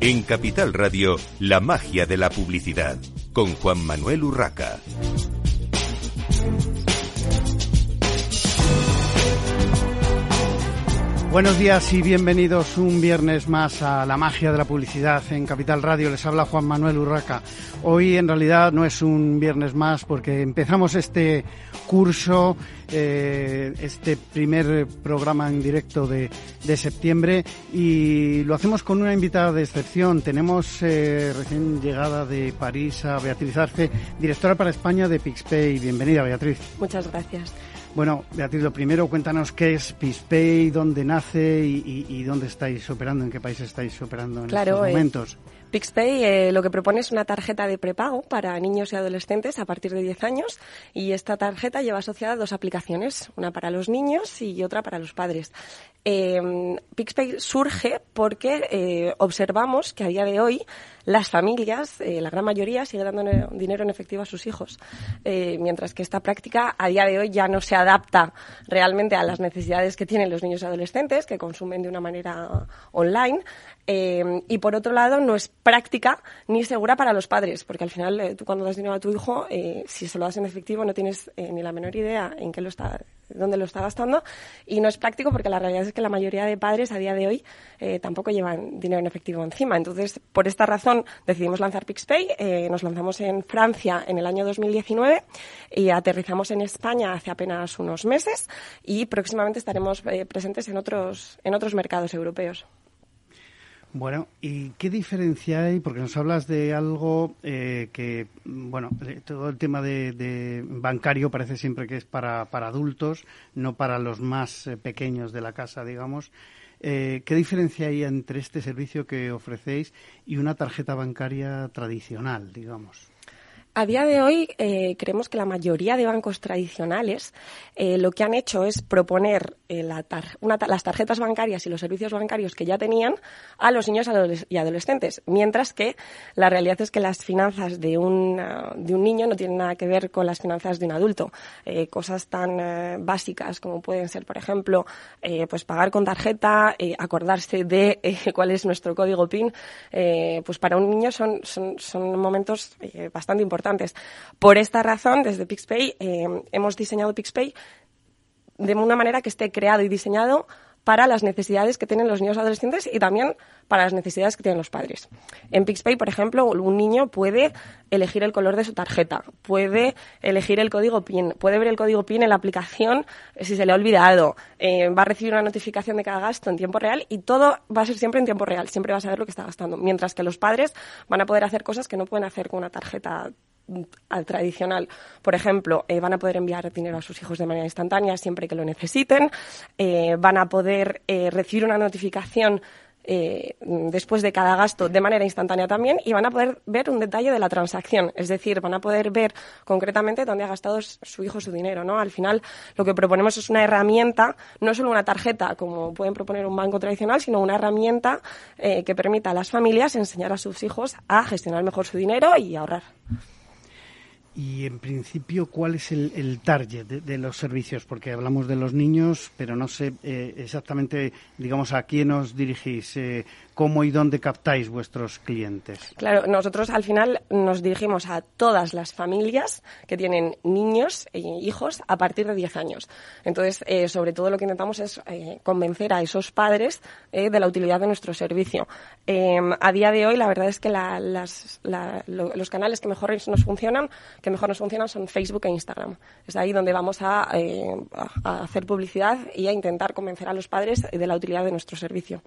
En Capital Radio, la magia de la publicidad, con Juan Manuel Urraca. Buenos días y bienvenidos un viernes más a la magia de la publicidad en Capital Radio. Les habla Juan Manuel Urraca. Hoy en realidad no es un viernes más porque empezamos este curso, eh, este primer programa en directo de, de, septiembre y lo hacemos con una invitada de excepción. Tenemos eh, recién llegada de París a Beatriz Arce, directora para España de Pixpay. Bienvenida, Beatriz. Muchas gracias. Bueno, Beatriz, lo primero, cuéntanos qué es PixPay, dónde nace y, y, y, dónde estáis operando, en qué país estáis operando en claro, estos momentos. Eh, PixPay eh, lo que propone es una tarjeta de prepago para niños y adolescentes a partir de 10 años y esta tarjeta lleva asociada dos aplicaciones, una para los niños y otra para los padres. Eh, PixPay surge porque eh, observamos que a día de hoy las familias, eh, la gran mayoría, sigue dando dinero en efectivo a sus hijos, eh, mientras que esta práctica a día de hoy ya no se adapta realmente a las necesidades que tienen los niños y adolescentes, que consumen de una manera online. Eh, y por otro lado, no es práctica ni segura para los padres, porque al final eh, tú cuando das dinero a tu hijo, eh, si se lo das en efectivo, no tienes eh, ni la menor idea en qué lo está, dónde lo está gastando. Y no es práctico porque la realidad es que la mayoría de padres a día de hoy eh, tampoco llevan dinero en efectivo encima. Entonces, por esta razón decidimos lanzar PixPay. Nos lanzamos en Francia en el año 2019 y aterrizamos en España hace apenas unos meses y próximamente estaremos presentes en otros, en otros mercados europeos. Bueno, ¿y qué diferencia hay? Porque nos hablas de algo eh, que, bueno, todo el tema de, de, bancario parece siempre que es para, para adultos, no para los más eh, pequeños de la casa, digamos. Eh, ¿Qué diferencia hay entre este servicio que ofrecéis y una tarjeta bancaria tradicional, digamos? A día de hoy eh, creemos que la mayoría de bancos tradicionales eh, lo que han hecho es proponer eh, una, las tarjetas bancarias y los servicios bancarios que ya tenían a los niños y adolescentes, mientras que la realidad es que las finanzas de un, de un niño no tienen nada que ver con las finanzas de un adulto. Cosas tan básicas como pueden ser, por ejemplo, pues pagar con tarjeta, acordarse de cuál es nuestro código PIN, pues para un niño son momentos bastante importantes Por esta razón, desde PixPay eh, hemos diseñado PixPay de una manera que esté creado y diseñado para las necesidades que tienen los niños adolescentes y también para las necesidades que tienen los padres. En PixPay, por ejemplo, un niño puede elegir el color de su tarjeta, puede elegir el código PIN, puede ver el código PIN en la aplicación si se le ha olvidado, eh, va a recibir una notificación de cada gasto en tiempo real y todo va a ser siempre en tiempo real, siempre va a saber lo que está gastando. Mientras que los padres van a poder hacer cosas que no pueden hacer con una tarjeta al tradicional. Por ejemplo, eh, van a poder enviar dinero a sus hijos de manera instantánea siempre que lo necesiten, eh, van a poder eh, recibir una notificación eh, después de cada gasto de manera instantánea también y van a poder ver un detalle de la transacción, es decir, van a poder ver concretamente dónde ha gastado su hijo su dinero, ¿no? Al final lo que proponemos es una herramienta, no solo una tarjeta como pueden proponer un banco tradicional, sino una herramienta que permita a las familias enseñar a sus hijos a gestionar mejor su dinero y ahorrar. Y en principio, ¿cuál es el, el target de, los servicios? Porque hablamos de los niños, pero no sé eh, exactamente, digamos, a quién os dirigís, eh, cómo y dónde captáis vuestros clientes. Claro, nosotros al final nos dirigimos a todas las familias que tienen niños e hijos a partir de 10 años. Entonces, eh, sobre todo lo que intentamos es eh, convencer a esos padres eh, de la utilidad de nuestro servicio. a día de hoy, la verdad es que la, las, la, lo, los canales que mejor nos funcionan, mejor nos funcionan son Facebook e Instagram. Es ahí donde vamos a, a hacer publicidad y a intentar convencer a los padres de la utilidad de nuestro servicio.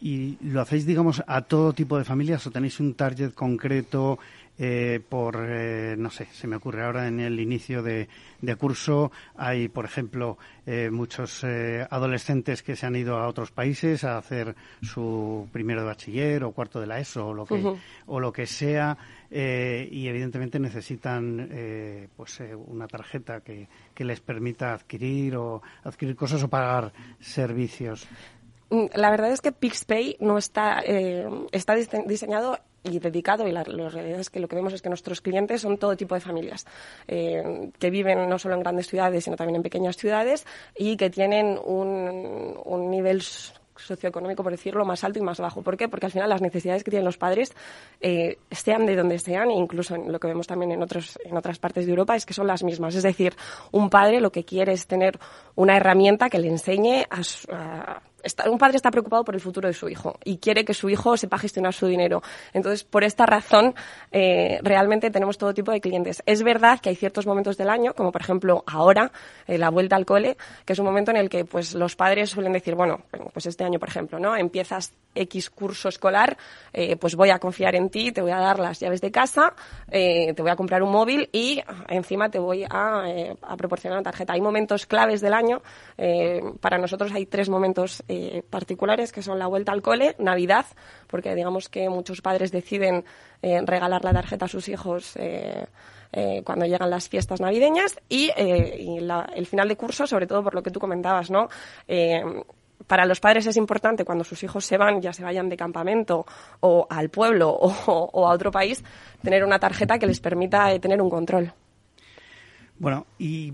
¿Y lo hacéis, digamos, a todo tipo de familias o tenéis un target concreto eh, por, eh, no sé, se me ocurre ahora en el inicio de, de curso, hay, por ejemplo, eh, muchos eh, adolescentes que se han ido a otros países a hacer su primero de bachiller o cuarto de la ESO o lo que, uh -huh. o lo que sea eh, y evidentemente necesitan eh, pues eh, una tarjeta que, que les permita adquirir o adquirir cosas o pagar servicios. La verdad es que PixPay no está, eh, está diseñado y dedicado y la, realidad es que lo que vemos es que nuestros clientes son todo tipo de familias eh, que viven no solo en grandes ciudades sino también en pequeñas ciudades y que tienen un, un nivel socioeconómico, por decirlo, más alto y más bajo. ¿Por qué? Porque al final las necesidades que tienen los padres, eh, sean de donde sean, e incluso lo que vemos también en, otros, en otras partes de Europa, es que son las mismas. Es decir, un padre lo que quiere es tener una herramienta que le enseñe a, a un padre está preocupado por el futuro de su hijo y quiere que su hijo sepa gestionar su dinero. Entonces, por esta razón, eh, realmente tenemos todo tipo de clientes. Es verdad que hay ciertos momentos del año, como por ejemplo ahora, eh, la vuelta al cole, que es un momento en el que pues los padres suelen decir, bueno, pues este año, por ejemplo, ¿no? Empiezas X curso escolar, eh, pues voy a confiar en ti, te voy a dar las llaves de casa, te voy a comprar un móvil y encima te voy a, a proporcionar una tarjeta. Hay momentos claves del año. para nosotros hay tres momentos eh, particulares que son la vuelta al cole, Navidad, porque digamos que muchos padres deciden eh, regalar la tarjeta a sus hijos eh, cuando llegan las fiestas navideñas y, el final de curso, sobre todo por lo que tú comentabas, ¿no? para los padres es importante cuando sus hijos se van, ya se vayan de campamento o al pueblo o, a otro país, tener una tarjeta que les permita tener un control. Bueno, y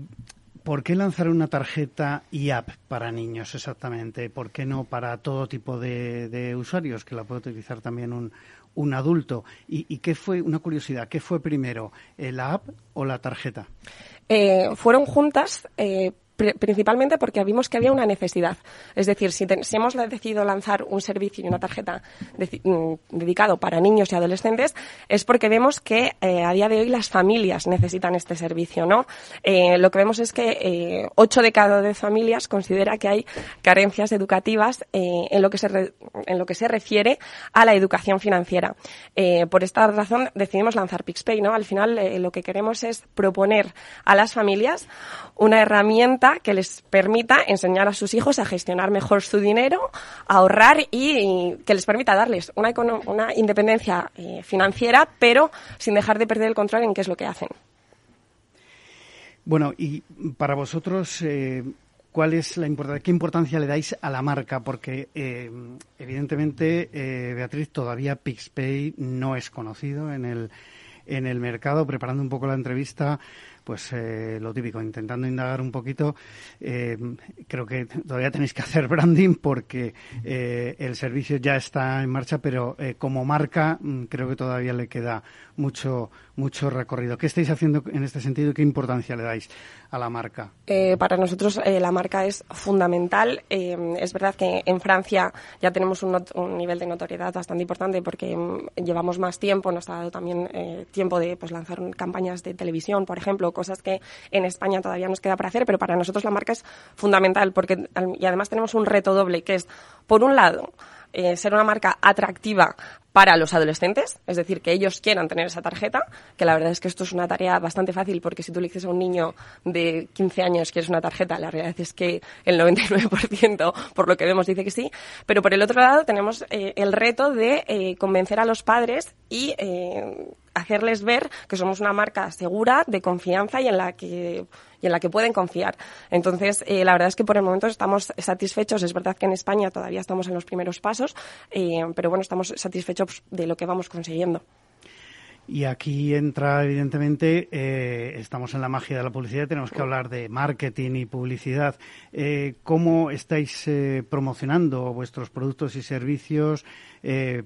¿Por qué lanzar una tarjeta y app para niños exactamente? ¿Por qué no para todo tipo de, usuarios que la puede utilizar también un, adulto? ¿Y, qué fue, una curiosidad, qué fue primero, la app o la tarjeta? Eh, fueron juntas eh, principalmente porque vimos que había una necesidad. Es decir, si, hemos decidido lanzar un servicio y una tarjeta mm, dedicado para niños y adolescentes, es porque vemos que eh, a día de hoy las familias necesitan este servicio, ¿no? Eh, lo que vemos es que eh, 8 de cada 10 familias considera que hay carencias educativas en, lo que se en lo que se refiere a la educación financiera. por esta razón decidimos lanzar PixPay, ¿no? Al final lo que queremos es proponer a las familias una herramienta que les permita enseñar a sus hijos a gestionar mejor su dinero, a ahorrar y, que les permita darles una, una independencia eh, financiera, pero sin dejar de perder el control en qué es lo que hacen. Bueno, y para vosotros, eh, ¿cuál es la importancia, qué importancia le dais a la marca? Porque eh, evidentemente, Beatriz, todavía PixPay no es conocido en el en el mercado. Preparando un poco la entrevista, pues eh, lo típico, intentando indagar un poquito. Eh, creo que todavía tenéis que hacer branding porque eh, el servicio ya está en marcha, pero como marca mm, creo que todavía le queda mucho mucho recorrido. ¿Qué estáis haciendo en este sentido y qué importancia le dais a la marca? para nosotros la marca es fundamental. es verdad que en Francia ya tenemos un, un, nivel de notoriedad bastante importante porque mm, llevamos más tiempo, nos ha dado también tiempo de pues, lanzar campañas de televisión, por ejemplo, cosas que en España todavía nos queda para hacer, pero para nosotros la marca es fundamental porque y además tenemos un reto doble que es por un lado eh, ser una marca atractiva para los adolescentes, es decir, que ellos quieran tener esa tarjeta, que la verdad es que esto es una tarea bastante fácil porque si tú le dices a un niño de 15 años que es una tarjeta, la realidad es que el 99% por lo que vemos dice que sí, pero por el otro lado tenemos eh, el reto de eh, convencer a los padres y hacerles ver que somos una marca segura, de confianza y en la que y en la que pueden confiar. Entonces, eh, la verdad es que por el momento estamos satisfechos. Es verdad que en España todavía estamos en los primeros pasos, eh, pero bueno, estamos satisfechos de lo que vamos consiguiendo. Y aquí entra, evidentemente, eh, estamos en la magia de la publicidad, tenemos que hablar de marketing y publicidad. ¿Cómo estáis promocionando vuestros productos y servicios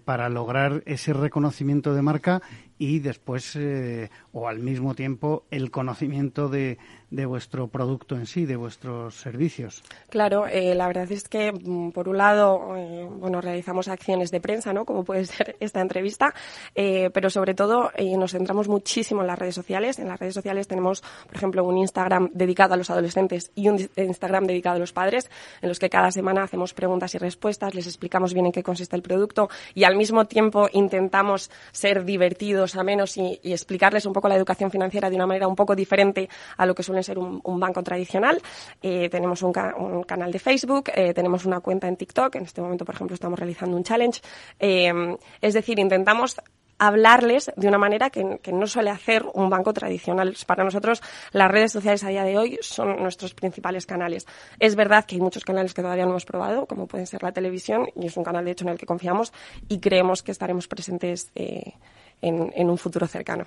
para lograr ese reconocimiento de marca y después, o al mismo tiempo, el conocimiento de, de vuestro producto en sí, de vuestros servicios. Claro, eh, la verdad es que, mm, por un lado, eh, bueno, realizamos acciones de prensa, ¿no? Como puede ser esta entrevista, eh, pero sobre todo nos centramos muchísimo en las redes sociales. En las redes sociales tenemos, por ejemplo, un Instagram dedicado a los adolescentes y un Instagram dedicado a los padres, en los que cada semana hacemos preguntas y respuestas, les explicamos bien en qué consiste el producto y al mismo tiempo intentamos ser divertidos, a menos y, explicarles un poco la educación financiera de una manera un poco diferente a lo que suele ser un, banco tradicional. Eh, tenemos un, canal de Facebook, eh, tenemos una cuenta en TikTok. En este momento, por ejemplo, estamos realizando un challenge. Eh, es decir, intentamos hablarles de una manera que, no suele hacer un banco tradicional. Para nosotros, las redes sociales a día de hoy son nuestros principales canales. Es verdad que hay muchos canales que todavía no hemos probado, como pueden ser la televisión, y es un canal, de hecho, en el que confiamos y creemos que estaremos presentes en, en un futuro cercano.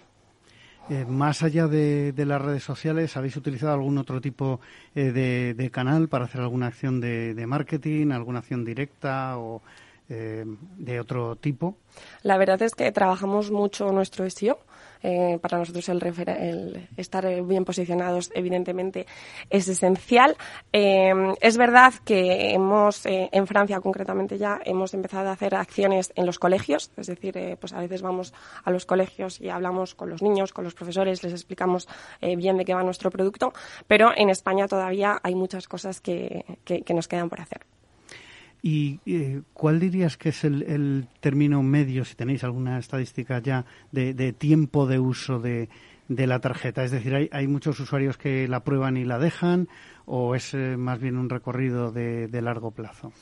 Eh, más allá de, de, las redes sociales, ¿habéis utilizado algún otro tipo eh, de, de, canal para hacer alguna acción de, marketing, alguna acción directa o eh, de otro tipo? La verdad es que trabajamos mucho nuestro SEO. Eh, para nosotros el, el, estar bien posicionados, evidentemente, es esencial. Eh, es verdad que hemos, eh, en Francia concretamente ya, hemos empezado a hacer acciones en los colegios, es decir, eh, pues a veces vamos a los colegios y hablamos con los niños, con los profesores, les explicamos bien de qué va nuestro producto, pero en España todavía hay muchas cosas que, que, que nos quedan por hacer. ¿Y eh, cuál dirías que es el, el, término medio, si tenéis alguna estadística ya, de, de tiempo de uso de, la tarjeta? Es decir, ¿hay, ¿hay, muchos usuarios que la prueban y la dejan o es eh, más bien un recorrido de, de largo plazo?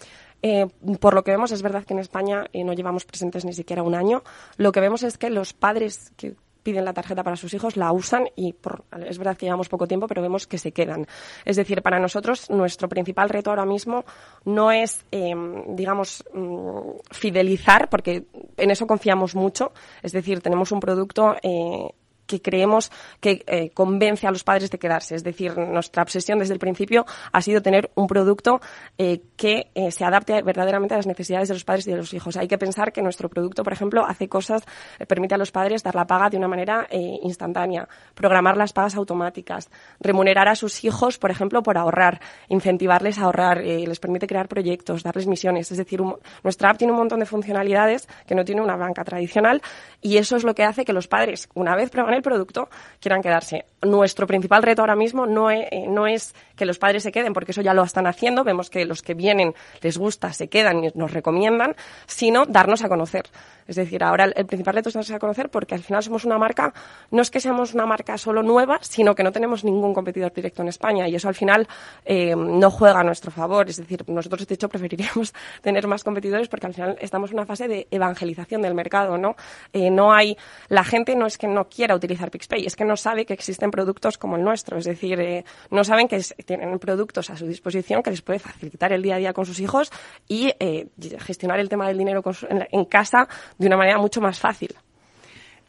Eh, por lo que vemos, es verdad que en España eh, no llevamos presentes ni siquiera un año. Lo que vemos es que los padres que piden la tarjeta para sus hijos, la usan y por, es verdad que llevamos poco tiempo, pero vemos que se quedan. Es decir, para nosotros nuestro principal reto ahora mismo no es, eh, digamos, mm, fidelizar, porque en eso confiamos mucho. Es decir, tenemos un producto eh, que creemos que eh, convence a los padres de quedarse. Es decir, nuestra obsesión desde el principio ha sido tener un producto eh, que eh, se adapte verdaderamente a las necesidades de los padres y de los hijos. Hay que pensar que nuestro producto, por ejemplo, hace cosas, eh, permite a los padres dar la paga de una manera instantánea, programar las pagas automáticas, remunerar a sus hijos, por ejemplo, por ahorrar, incentivarles a ahorrar, les permite crear proyectos, darles misiones. Es decir, un, nuestra app tiene un montón de funcionalidades que no tiene una banca tradicional y eso es lo que hace que los padres, una vez el producto quieran quedarse. Nuestro principal reto ahora mismo no es, eh, no es que los padres se queden, porque eso ya lo están haciendo, vemos que los que vienen les gusta, se quedan y nos recomiendan, sino darnos a conocer. Es decir, ahora el, principal reto es darnos a conocer porque al final somos una marca, no es que seamos una marca solo nueva, sino que no tenemos ningún competidor directo en España y eso al final eh, no juega a nuestro favor. Es decir, nosotros de hecho preferiríamos tener más competidores porque al final estamos en una fase de evangelización del mercado, ¿no? Eh, no hay, la gente no es que no quiera utilizar PixPay, es que no sabe que existen productos como el nuestro. Es decir, eh, no saben que es, tienen productos a su disposición que les puede facilitar el día a día con sus hijos y eh, gestionar el tema del dinero su, en, en, casa de una manera mucho más fácil.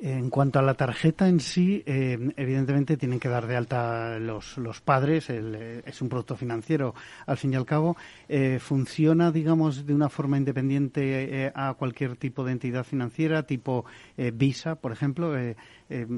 En cuanto a la tarjeta en sí, eh, evidentemente tienen que dar de alta los, padres, el, eh, es un producto financiero al fin y al cabo. ¿Funciona, digamos, de una forma independiente a cualquier tipo de entidad financiera, tipo Visa, por ejemplo?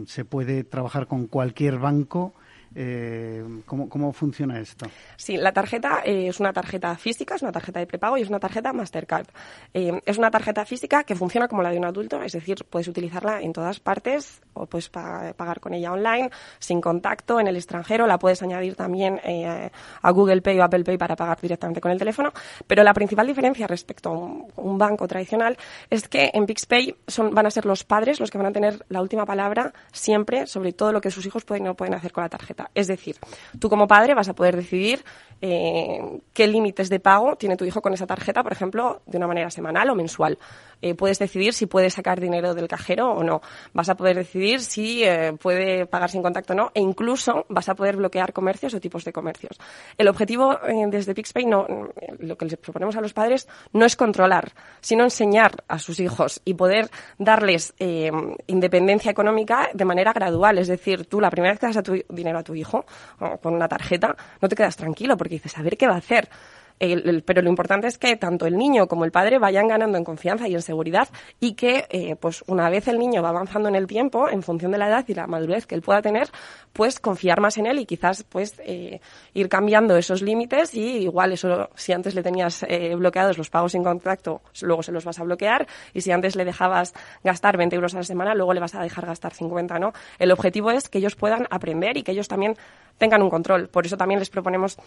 ¿Se puede trabajar con cualquier banco? Eh, ¿cómo, ¿cómo, funciona esto? Sí, la tarjeta eh, es una tarjeta física, es una tarjeta de prepago y es una tarjeta Mastercard. Eh, es una tarjeta física que funciona como la de un adulto, es decir, puedes utilizarla en todas partes o puedes pa pagar con ella online, sin contacto, en el extranjero. La puedes añadir también eh, a Google Pay o Apple Pay para pagar directamente con el teléfono. Pero la principal diferencia respecto a un, un banco tradicional es que en PixPay son, van a ser los padres los que van a tener la última palabra siempre sobre todo lo que sus hijos pueden o no pueden hacer con la tarjeta. Es decir, tú como padre vas a poder decidir eh, qué límites de pago tiene tu hijo con esa tarjeta, por ejemplo, de una manera semanal o mensual. Eh, puedes decidir si puede sacar dinero del cajero o no. Vas a poder decidir si eh, puede pagar sin contacto o no. E incluso vas a poder bloquear comercios o tipos de comercios. El objetivo eh, desde PixPay, no, lo que les proponemos a los padres, no es controlar, sino enseñar a sus hijos y poder darles eh, independencia económica de manera gradual. Es decir, tú la primera vez que das a tu dinero a tu hijo con una tarjeta, no te quedas tranquilo porque dices, a ver qué va a hacer. Pero lo importante es que tanto el niño como el padre vayan ganando en confianza y en seguridad y que, eh, pues una vez el niño va avanzando en el tiempo, en función de la edad y la madurez que él pueda tener, pues confiar más en él y quizás pues eh, ir cambiando esos límites y igual eso, si antes le tenías eh, bloqueados los pagos sin contacto, luego se los vas a bloquear y si antes le dejabas gastar 20 euros a la semana, luego le vas a dejar gastar 50, ¿no? El objetivo es que ellos puedan aprender y que ellos también tengan un control. Por eso también les proponemos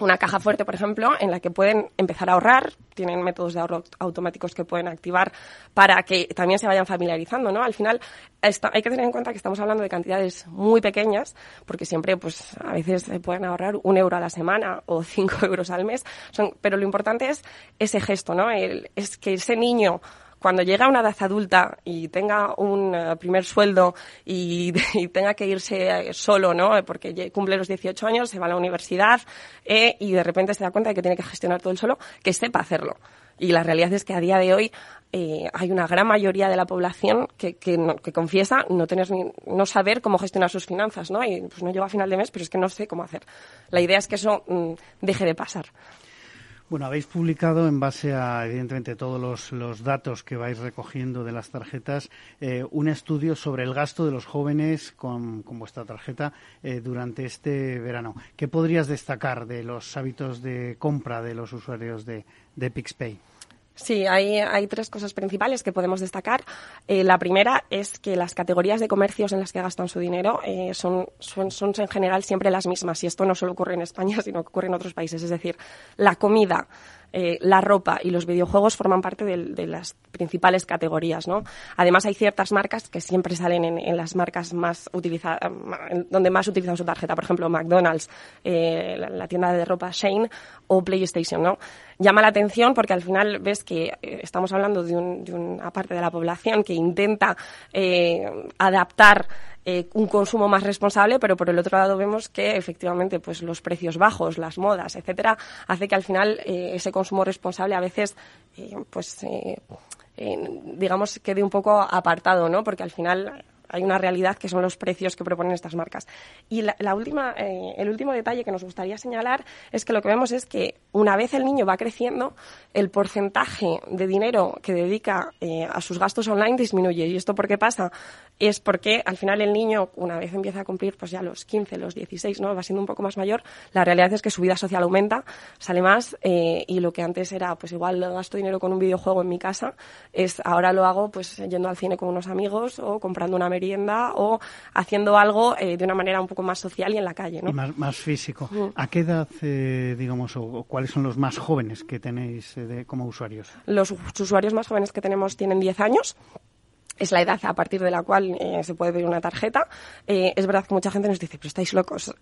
una caja fuerte, por ejemplo, en la que pueden empezar a ahorrar, tienen métodos de ahorro automáticos que pueden activar para que también se vayan familiarizando, ¿no? Al final hay que tener en cuenta que estamos hablando de cantidades muy pequeñas, porque siempre, pues, a veces se pueden ahorrar un euro a la semana o cinco euros al mes, son, pero lo importante es ese gesto, ¿no? El, es que ese niño cuando llega a una edad adulta y tenga un eh, primer sueldo y, tenga que irse solo, ¿no? Porque cumple los 18 años, se va a la universidad y de repente se da cuenta de que tiene que gestionar todo el solo, que sepa hacerlo. Y la realidad es que a día de hoy eh, hay una gran mayoría de la población que, que, confiesa no tener ni, no saber cómo gestionar sus finanzas, ¿no? Y pues no llego a final de mes, pero es que no sé cómo hacer. La idea es que eso mm, deje de pasar. Bueno, habéis publicado en base a, evidentemente, todos los, datos que vais recogiendo de las tarjetas, eh, un estudio sobre el gasto de los jóvenes con, vuestra tarjeta eh, durante este verano. ¿Qué podrías destacar de los hábitos de compra de los usuarios de, de PixPay? Sí, hay, hay tres cosas principales que podemos destacar. Eh, la primera es que las categorías de comercios en las que gastan su dinero eh, son, son, son, en general siempre las mismas. Y esto no solo ocurre en España, sino que ocurre en otros países. Es decir, la comida, eh, la ropa y los videojuegos forman parte de, las principales categorías, ¿no? Además, hay ciertas marcas que siempre salen en, las marcas más utilizadas, donde más utilizan su tarjeta. Por ejemplo, McDonald's, eh, la, tienda de ropa Shane o PlayStation, ¿no? Llama la atención porque al final ves que eh, estamos hablando de, una parte de la población que intenta adaptar un consumo más responsable, pero por el otro lado vemos que efectivamente pues los precios bajos, las modas, etcétera, hace que al final ese consumo responsable a veces, eh, pues, eh, digamos, quede un poco apartado, ¿no? Porque al final hay una realidad que son los precios que proponen estas marcas. Y la, última, eh, el último detalle que nos gustaría señalar es que lo que vemos es que una vez el niño va creciendo, el porcentaje de dinero que dedica eh, a sus gastos online disminuye. ¿Y esto por qué pasa? Es porque al final el niño, una vez empieza a cumplir pues ya los 15, los 16, ¿no? va siendo un poco más mayor, la realidad es que su vida social aumenta, sale más eh, y lo que antes era, pues igual gasto dinero con un videojuego en mi casa, es ahora lo hago pues yendo al cine con unos amigos o comprando una merienda o haciendo algo eh, de una manera un poco más social y en la calle. ¿no? Y más, físico. ¿A qué edad, digamos, o cuáles son los más jóvenes que tenéis eh, como usuarios? Los usuarios más jóvenes que tenemos tienen 10 años es la edad a partir de la cual eh, se puede pedir una tarjeta. Eh, es verdad que mucha gente nos dice, pero estáis locos,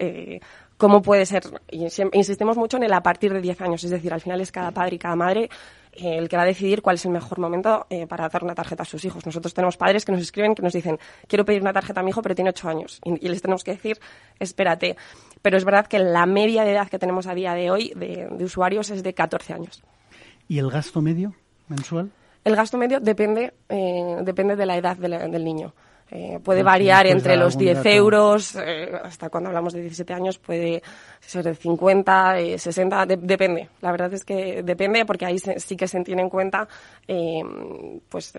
¿cómo puede ser? Insistimos mucho en el a partir de 10 años, es decir, al final es cada padre y cada madre el que va a decidir cuál es el mejor momento para dar una tarjeta a sus hijos. Nosotros tenemos padres que nos escriben, que nos dicen, quiero pedir una tarjeta a mi hijo, pero tiene 8 años. Y, les tenemos que decir, espérate. Pero es verdad que la media de edad que tenemos a día de hoy de, usuarios es de 14 años. ¿Y el gasto medio mensual? El gasto medio depende, eh, depende de la edad del niño. Eh, puede variar entre los 10 euros, eh, hasta cuando hablamos de 17 años puede ser de 50, 60, depende. La verdad es que depende porque ahí sí que se tiene en cuenta, eh, pues,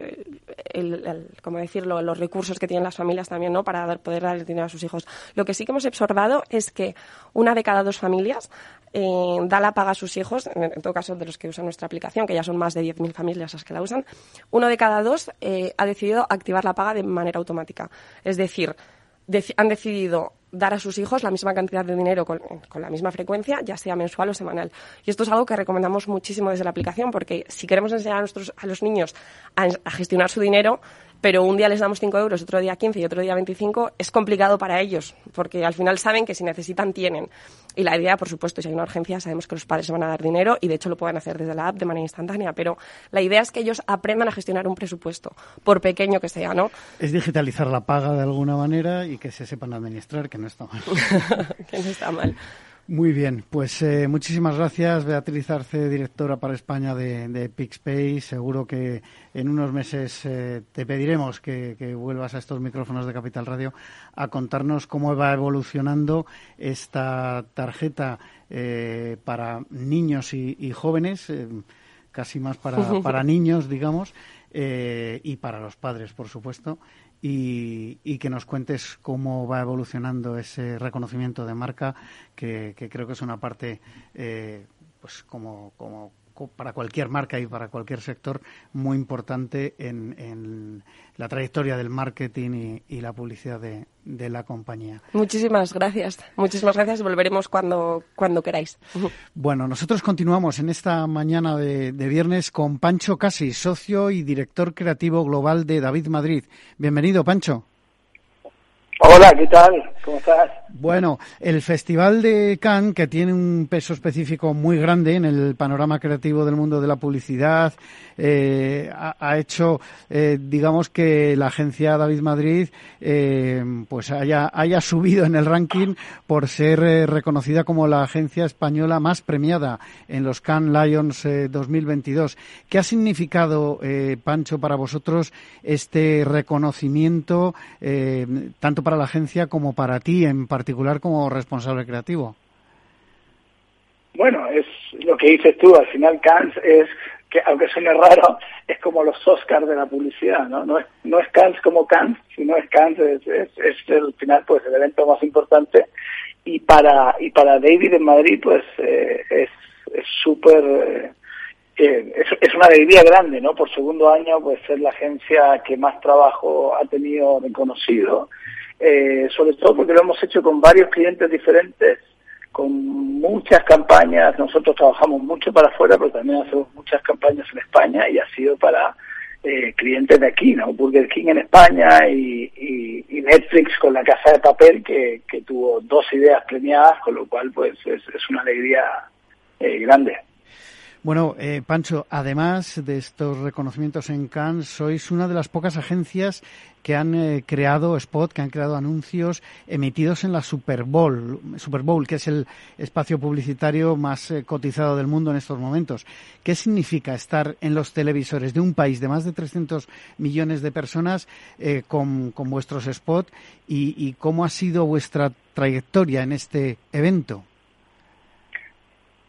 el, como decirlo, los recursos que tienen las familias también, ¿no? Para poder dar el dinero a sus hijos. Lo que sí que hemos observado es que una de cada dos familias da la paga a sus hijos, en, todo caso de los que usan nuestra aplicación, que ya son más de 10.000 familias las que la usan, uno de cada dos ha decidido activar la paga de manera automática. Es decir, han decidido dar a sus hijos la misma cantidad de dinero con, la misma frecuencia, ya sea mensual o semanal. Y esto es algo que recomendamos muchísimo desde la aplicación, porque si queremos enseñar a, nuestros, a los niños a gestionar su dinero, pero un día les damos 5 euros, otro día 15 y otro día 25, es complicado para ellos, porque al final saben que si necesitan, tienen. Y la idea, por supuesto, si hay una urgencia, sabemos que los padres van a dar dinero y de hecho lo pueden hacer desde la app de manera instantánea, pero la idea es que ellos aprendan a gestionar un presupuesto, por pequeño que sea, ¿no? Es digitalizar la paga de alguna manera y que se sepan administrar, que no está mal. que no está mal. Muy bien, pues eh, muchísimas gracias Beatriz Arce, directora para España de, de PixPay. Seguro que en unos meses eh, te pediremos que, vuelvas a estos micrófonos de Capital Radio a contarnos cómo va evolucionando esta tarjeta eh, para niños y, jóvenes, casi más para, para niños, digamos, y para los padres, por supuesto y, que nos cuentes cómo va evolucionando ese reconocimiento de marca, que, creo que es una parte, eh, pues como, como para cualquier marca y para cualquier sector muy importante en, la trayectoria del marketing y, la publicidad de, la compañía. Muchísimas gracias. Muchísimas gracias. Volveremos cuando, cuando queráis. Bueno, nosotros continuamos en esta mañana de, de viernes con Pancho Casi, socio y director creativo global de David Madrid. Bienvenido, Pancho. Hola, ¿qué tal? ¿Cómo estás? Bueno, el Festival de Cannes, que tiene un peso específico muy grande en el panorama creativo del mundo de la publicidad, eh, ha, hecho, eh, digamos, que la agencia David Madrid eh, pues haya, haya subido en el ranking por ser reconocida como la agencia española más premiada en los Cannes Lions 2022. ¿Qué ha significado, Pancho, para vosotros este reconocimiento, tanto para la agencia como para ti en particular como responsable creativo? Bueno, es lo que dices tú, al final Cannes es que aunque suene raro, es como los Oscars de la publicidad, ¿no? No es, no es Cannes como Cannes, sino es Cannes, es, es, el final, pues, el evento más importante. Y para, y para David en Madrid, pues, eh, es súper, eh, eh, es, es, una alegría grande, ¿no? Por segundo año, pues, ser la agencia que más trabajo ha tenido reconocido. Eh, sobre todo porque lo hemos hecho con varios clientes diferentes con muchas campañas, nosotros trabajamos mucho para afuera, pero también hacemos muchas campañas en España y ha sido para eh, clientes de aquí, ¿no? Burger King en España y, Netflix con la Casa de Papel que, tuvo dos ideas premiadas, con lo cual pues es, una alegría eh, grande. Bueno, eh, Pancho, además de estos reconocimientos en Cannes, sois una de las pocas agencias que han eh, creado spot, que han creado anuncios emitidos en la Super Bowl, Super Bowl, que es el espacio publicitario más eh, cotizado del mundo en estos momentos. ¿Qué significa estar en los televisores de un país de más de 300 millones de personas con, vuestros spots y cómo ha sido vuestra trayectoria en este evento?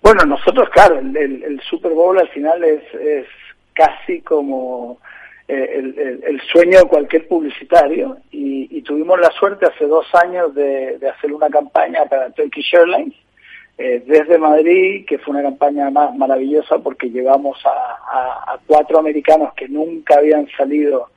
Bueno, nosotros, claro, el, el, Super Bowl al final es, es casi como eh, el, el, sueño de cualquier publicitario y, y, tuvimos la suerte hace dos años de, de hacer una campaña para Turkish Airlines eh, desde Madrid, que fue una campaña más maravillosa porque llevamos a, cuatro americanos que nunca habían salido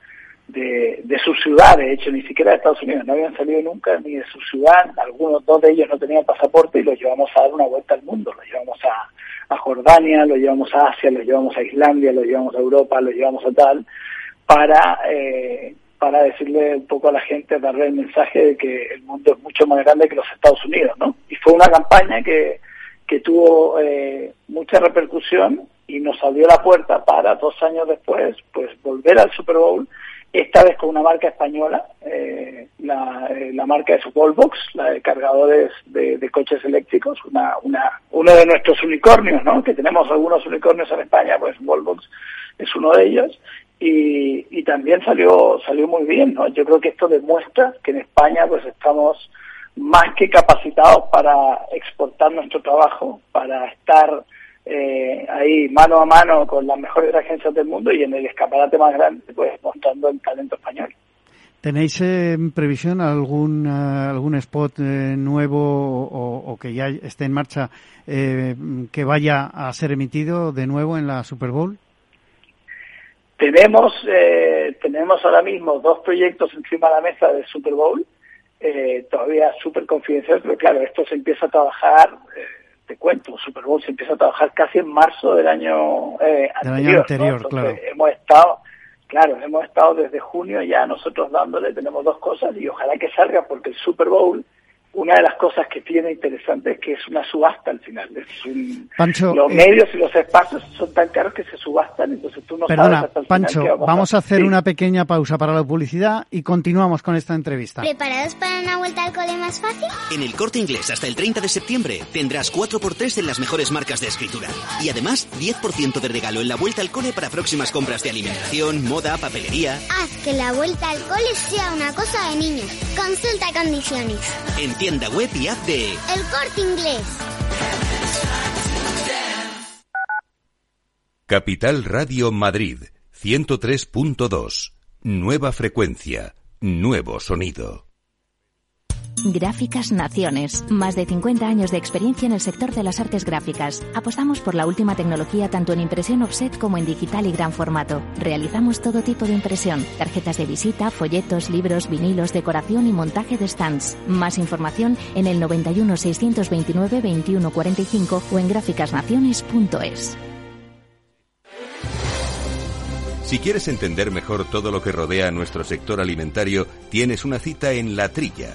de, de su ciudad, de hecho ni siquiera de Estados Unidos, no habían salido nunca ni de su ciudad, algunos dos de ellos no tenían pasaporte y los llevamos a dar una vuelta al mundo, los llevamos a, a Jordania, los llevamos a Asia, los llevamos a Islandia, los llevamos a Europa, los llevamos a tal, para, eh, para decirle un poco a la gente, darle el mensaje de que el mundo es mucho más grande que los Estados Unidos, ¿no? Y fue una campaña que, que tuvo eh, mucha repercusión y nos abrió la puerta para dos años después, pues volver al Super Bowl esta vez con una marca española, eh, la, eh, la, marca es Volvox, la de cargadores de, coches eléctricos, una, una, uno de nuestros unicornios, ¿no? que tenemos algunos unicornios en España, pues Volvox es uno de ellos, y, y también salió, salió muy bien. ¿no? Yo creo que esto demuestra que en España pues estamos más que capacitados para exportar nuestro trabajo, para estar eh, ahí mano a mano con las mejores agencias del mundo y en el escaparate más grande, pues mostrando el talento español. ¿Tenéis en previsión algún, eh, algún spot eh, nuevo o, que ya esté en marcha que vaya a ser emitido de nuevo en la Super Bowl? Tenemos, tenemos ahora mismo dos proyectos encima de la mesa de Super Bowl, todavía súper confidenciales, pero claro, esto se empieza a trabajar te cuento, Super Bowl se empieza a trabajar casi en marzo del año eh, anterior. claro. Hemos estado, claro, hemos estado desde junio ya nosotros dándole, tenemos dos cosas y ojalá que salga porque el Super Bowl una de las cosas que tiene interesante es que es una subasta al final. Es un, los eh, medios y los espacios son tan caros que se subastan, entonces tú no perdona, sabes hasta el Pancho, vamos a, hacer una pequeña pausa para la publicidad y continuamos con esta entrevista. ¿Preparados para una vuelta al cole más fácil? En el Corte Inglés hasta el 30 de septiembre tendrás 4x3 en las mejores marcas de escritura. Y además 10% de regalo en la vuelta al cole para próximas compras de alimentación, moda, papelería. Haz que la vuelta al cole sea una cosa de niños. Consulta condiciones tienda web y app de El Corte Inglés. Capital Radio Madrid 103.2. Nueva frecuencia, nuevo sonido. Gráficas Naciones. Más de 50 años de experiencia en el sector de las artes gráficas. Apostamos por la última tecnología tanto en impresión offset como en digital y gran formato. Realizamos todo tipo de impresión. Tarjetas de visita, folletos, libros, vinilos, decoración y montaje de stands. Más información en el 91 629 2145 o en gráficasnaciones.es. Si quieres entender mejor todo lo que rodea a nuestro sector alimentario, tienes una cita en La Trilla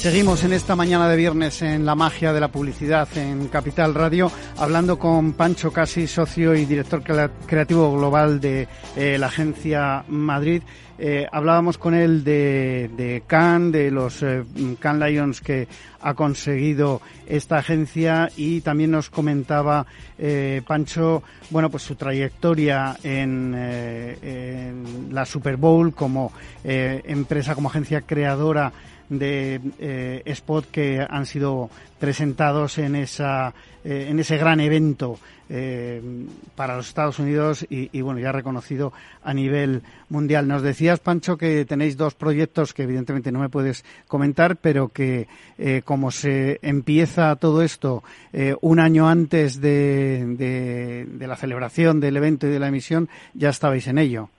Seguimos en esta mañana de viernes en la magia de la publicidad en Capital Radio, hablando con Pancho Casi, socio y director creativo global de eh, la agencia Madrid. Eh, hablábamos con él de, de Cannes, de los eh, Cannes Lions que ha conseguido esta agencia y también nos comentaba Pancho, bueno, pues su trayectoria en la Super Bowl como empresa, como agencia creadora de eh, spot que han sido presentados en esa eh, en ese gran evento eh, para los Estados Unidos y, bueno ya reconocido a nivel mundial. Nos decías Pancho que tenéis dos proyectos que evidentemente no me puedes comentar pero que como se empieza todo esto un año antes de, de la celebración del evento y de la emisión ya estabais en ello.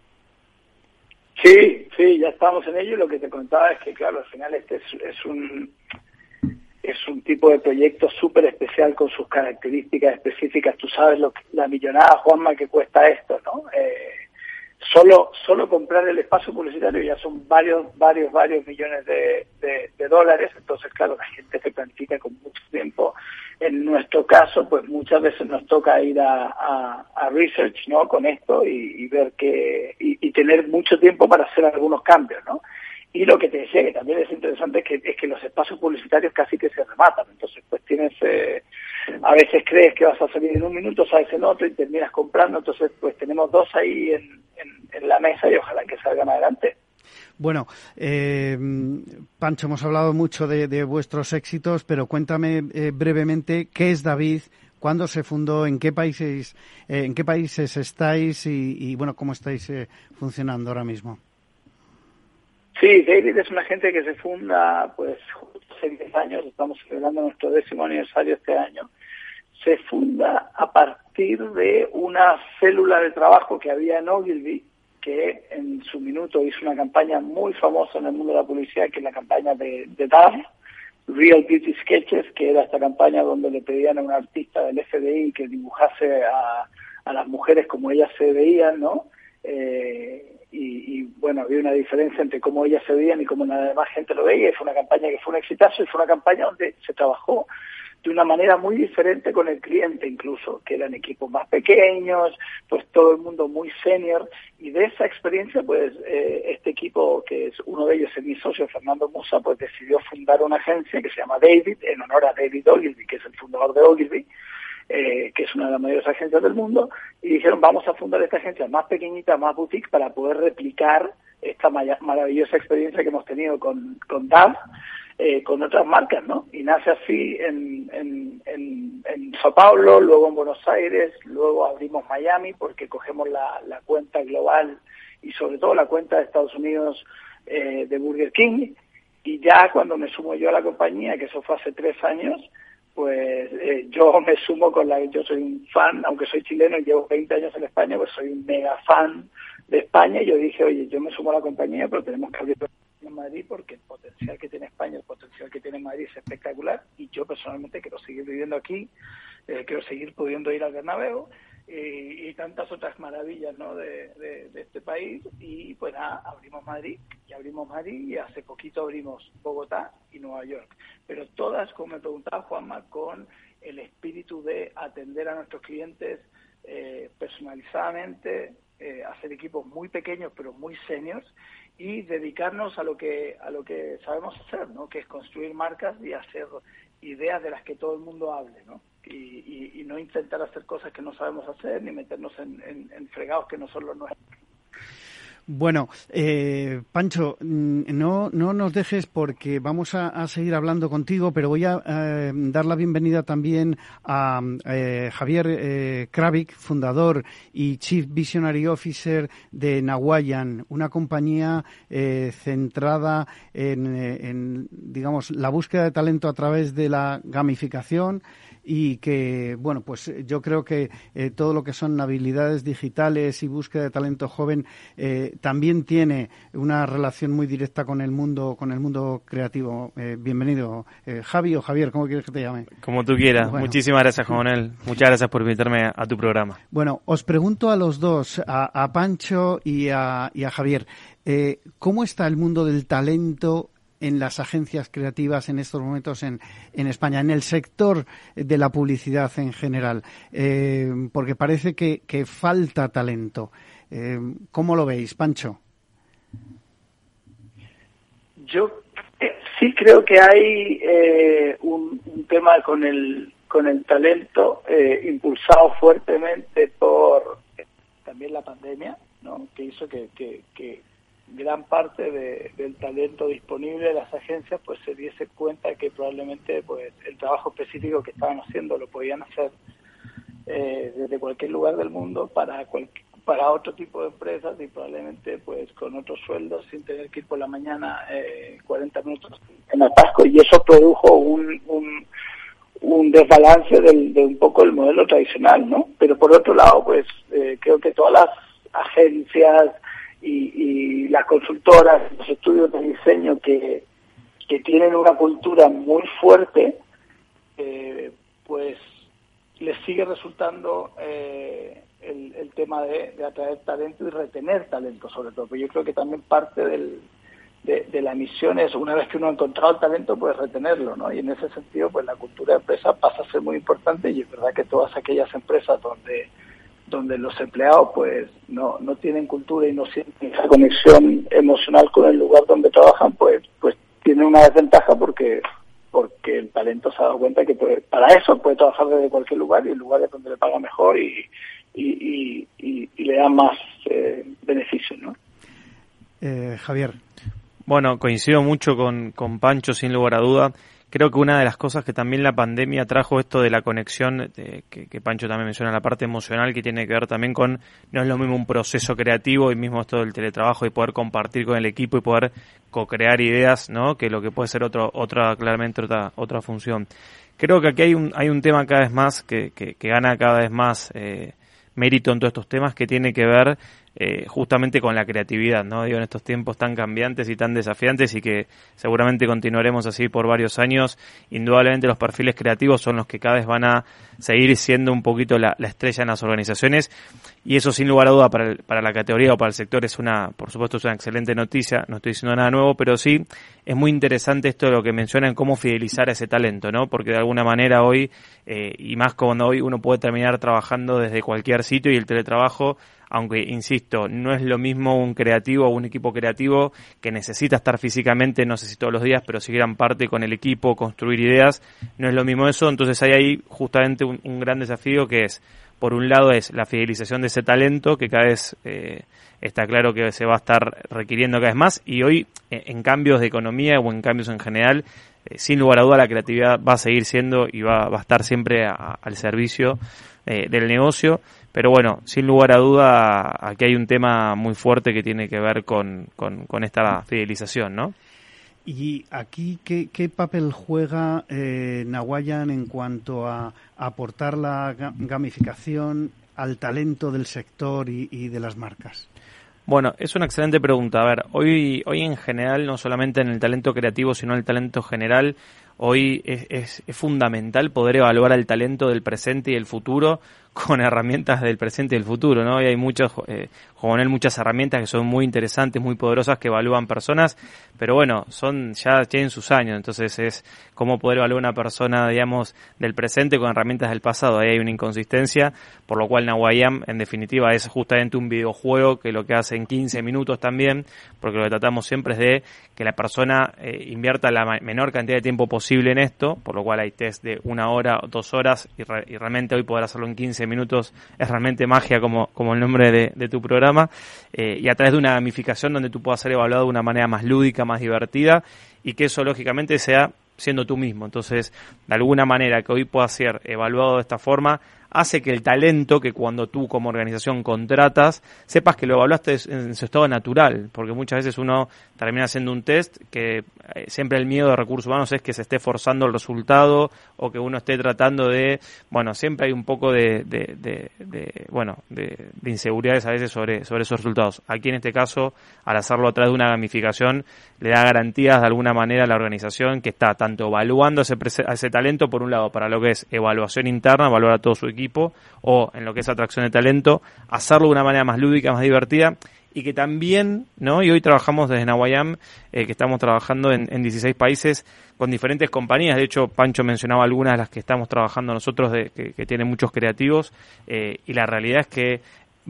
Sí, sí, ya estamos en ello y lo que te contaba es que, claro, al final este es, un es un tipo de proyecto súper especial con sus características específicas. Tú sabes lo que, la millonada, Juanma, que cuesta esto, ¿no? Eh, solo solo comprar el espacio publicitario ya son varios varios varios millones de, de, dólares. Entonces claro la gente se planifica con mucho tiempo. En nuestro caso pues muchas veces nos toca ir a, a, research no con esto y, ver que y, tener mucho tiempo para hacer algunos cambios no y lo que te decía que también es interesante es que es que los espacios publicitarios casi que se rematan. Entonces pues tienes eh, a veces crees que vas a salir en un minuto sabes en otro y terminas comprando entonces pues tenemos dos ahí en en, la mesa y ojalá que salgan adelante. Bueno, eh, Pancho, hemos hablado mucho de, vuestros éxitos, pero cuéntame eh, brevemente qué es David, cuándo se fundó, en qué países, eh, en qué países estáis y, bueno, cómo estáis funcionando ahora mismo. Sí, David es una gente que se funda, pues, hace 10 años, estamos celebrando nuestro décimo aniversario este año. Se funda a partir de una célula de trabajo que había en Ogilvy, que en su minuto hizo una campaña muy famosa en el mundo de la publicidad, que es la campaña de, de Real Beauty Sketches, que era esta campaña donde le pedían a un artista del FDI que dibujase a, a las mujeres como ellas se veían, ¿no? Eh, y, y, bueno, había una diferencia entre cómo ellas se veían y cómo la demás gente lo veía, fue una campaña que fue un exitazo y fue una campaña donde se trabajó de una manera muy diferente con el cliente incluso, que eran equipos más pequeños, pues todo el mundo muy senior, y de esa experiencia, pues eh, este equipo, que es uno de ellos es mi socio, Fernando Musa, pues decidió fundar una agencia que se llama David, en honor a David Ogilvy, que es el fundador de Ogilvy, eh, que es una de las mayores agencias del mundo, y dijeron, vamos a fundar esta agencia más pequeñita, más boutique, para poder replicar esta maravillosa experiencia que hemos tenido con, con DAV, eh, con otras marcas, ¿no? Y nace así en, en, en, en, Sao Paulo, luego en Buenos Aires, luego abrimos Miami porque cogemos la, la cuenta global y sobre todo la cuenta de Estados Unidos eh, de Burger King. Y ya cuando me sumo yo a la compañía, que eso fue hace tres años, pues eh, yo me sumo con la yo soy un fan, aunque soy chileno y llevo 20 años en España, pues soy un mega fan de España. Y yo dije, oye, yo me sumo a la compañía, pero tenemos que abrir en Madrid porque el potencial que tiene España, el potencial que tiene Madrid es espectacular y yo personalmente quiero seguir viviendo aquí, eh, quiero seguir pudiendo ir al Bernabéu y, y tantas otras maravillas ¿no? de, este país y pues nada, abrimos Madrid y abrimos Madrid y hace poquito abrimos Bogotá y Nueva York, pero todas, como me preguntaba Juanma, con el espíritu de atender a nuestros clientes eh, personalizadamente, eh, hacer equipos muy pequeños pero muy seniors y dedicarnos a lo que a lo que sabemos hacer, ¿no? Que es construir marcas y hacer ideas de las que todo el mundo hable, ¿no? Y, no intentar hacer cosas que no sabemos hacer ni meternos en, fregados que no son los nuestros. Bueno, eh, Pancho, mm, no, no nos dejes porque vamos a, seguir hablando contigo, pero voy a eh, dar la bienvenida también a eh, Javier Kravik, fundador y Chief Visionary Officer de Nawayan, una compañía centrada en, en, digamos, la búsqueda de talento a través de la gamificación y que, bueno, pues yo creo que eh, todo lo que son habilidades digitales y búsqueda de talento joven eh, también tiene una relación muy directa con el mundo, con el mundo creativo. Eh, bienvenido, Javi o Javier, ¿cómo quieres que te llame? Como tú quieras. Muchísimas gracias, Juan Manuel. Muchas gracias por invitarme a tu programa. Bueno, os pregunto a los dos, a, Pancho y a, y a Javier, ¿cómo está el mundo del talento en las agencias creativas en estos momentos en, en España, en el sector de la publicidad en general? Eh, porque parece que, falta talento. Eh, ¿Cómo lo veis, Pancho? Yo eh, sí creo que hay un, tema con el con el talento impulsado fuertemente por también la pandemia, ¿no? que hizo que, que gran parte del talento disponible de las agencias pues se diese cuenta que probablemente pues el trabajo específico que estaban haciendo lo podían hacer eh, desde cualquier lugar del mundo para para otro tipo de empresas y probablemente pues con otros sueldos sin tener que ir por la mañana eh, 40 minutos en atasco y eso produjo un, un, un desbalance del, de un poco el modelo tradicional, ¿no? Pero por otro lado, pues eh, creo que todas las agencias y, las consultoras, los estudios de diseño que, que tienen una cultura muy fuerte, eh, pues les sigue resultando eh, el, el, tema de, atraer talento y retener talento sobre todo. Pero yo creo que también parte del, de, de, la misión es, una vez que uno ha encontrado el talento, pues retenerlo, ¿no? Y en ese sentido, pues la cultura de empresa pasa a ser muy importante y es verdad que todas aquellas empresas donde donde los empleados pues no, no tienen cultura y no sienten esa conexión emocional con el lugar donde trabajan, pues pues tienen una desventaja porque porque el talento se ha dado cuenta que para eso puede trabajar desde cualquier lugar y el lugar es donde le paga mejor y, y, y, le da más eh, beneficios, ¿no? Eh, Javier. Bueno, coincido mucho con, con Pancho, sin lugar a duda. Creo que una de las cosas que también la pandemia trajo esto de la conexión, que, Pancho también menciona, la parte emocional que tiene que ver también con, no es lo mismo un proceso creativo y mismo esto del teletrabajo y poder compartir con el equipo y poder co-crear ideas, ¿no? Que lo que puede ser otro, otra, claramente otra, otra función. Creo que aquí hay un, hay un tema cada vez más que, que, gana cada vez más eh, mérito en todos estos temas que tiene que ver eh, justamente con la creatividad, ¿no? Digo, en estos tiempos tan cambiantes y tan desafiantes y que seguramente continuaremos así por varios años, indudablemente los perfiles creativos son los que cada vez van a seguir siendo un poquito la, estrella en las organizaciones y eso sin lugar a duda para, para la categoría o para el sector es una, por supuesto, es una excelente noticia, no estoy diciendo nada nuevo, pero sí es muy interesante esto de lo que mencionan, cómo fidelizar a ese talento, ¿no? Porque de alguna manera hoy, eh, y más cuando hoy uno puede terminar trabajando desde cualquier sitio y el teletrabajo aunque insisto, no es lo mismo un creativo o un equipo creativo que necesita estar físicamente, no sé si todos los días, pero si gran parte con el equipo, construir ideas, no es lo mismo eso, entonces hay ahí justamente un, gran desafío que es, por un lado es la fidelización de ese talento que cada vez eh, está claro que se va a estar requiriendo cada vez más y hoy en cambios de economía o en cambios en general, eh, sin lugar a duda la creatividad va a seguir siendo y va, a estar siempre al servicio eh, del negocio. Pero bueno, sin lugar a duda, aquí hay un tema muy fuerte que tiene que ver con, con, esta fidelización, ¿no? ¿Y aquí qué, qué papel juega eh, Nahuayan en cuanto a, aportar la gamificación al talento del sector y, y, de las marcas? Bueno, es una excelente pregunta. A ver, hoy, hoy en general, no solamente en el talento creativo, sino en el talento general, hoy es, es, es fundamental poder evaluar el talento del presente y el futuro con herramientas del presente y del futuro, ¿no? Y hay muchos, eh, muchas herramientas que son muy interesantes, muy poderosas, que evalúan personas, pero bueno, son, ya tienen sus años, entonces es cómo poder evaluar una persona, digamos, del presente con herramientas del pasado, ahí hay una inconsistencia, por lo cual Nawayam, en definitiva, es justamente un videojuego que lo que hace en 15 minutos también, porque lo que tratamos siempre es de que la persona eh, invierta la menor cantidad de tiempo posible en esto, por lo cual hay test de una hora dos horas, y, y realmente hoy poder hacerlo en 15 minutos es realmente magia como, como el nombre de, tu programa eh, y a través de una gamificación donde tú puedas ser evaluado de una manera más lúdica, más divertida y que eso lógicamente sea siendo tú mismo. Entonces, de alguna manera que hoy pueda ser evaluado de esta forma, hace que el talento que cuando tú como organización contratas, sepas que lo evaluaste en su estado natural, porque muchas veces uno termina haciendo un test que eh, siempre el miedo de recursos humanos es que se esté forzando el resultado o que uno esté tratando de, bueno, siempre hay un poco de, de, bueno, de, inseguridades a veces sobre, sobre esos resultados. Aquí en este caso, al hacerlo a través de una gamificación, le da garantías de alguna manera a la organización que está tanto evaluando ese, ese talento, por un lado, para lo que es evaluación interna, evaluar a todo su equipo, o en lo que es atracción de talento, hacerlo de una manera más lúdica, más divertida y que también, ¿no? Y hoy trabajamos desde Nawayam, eh, que estamos trabajando en, 16 países con diferentes compañías. De hecho, Pancho mencionaba algunas de las que estamos trabajando nosotros, de, que, tienen muchos creativos. Eh, y la realidad es que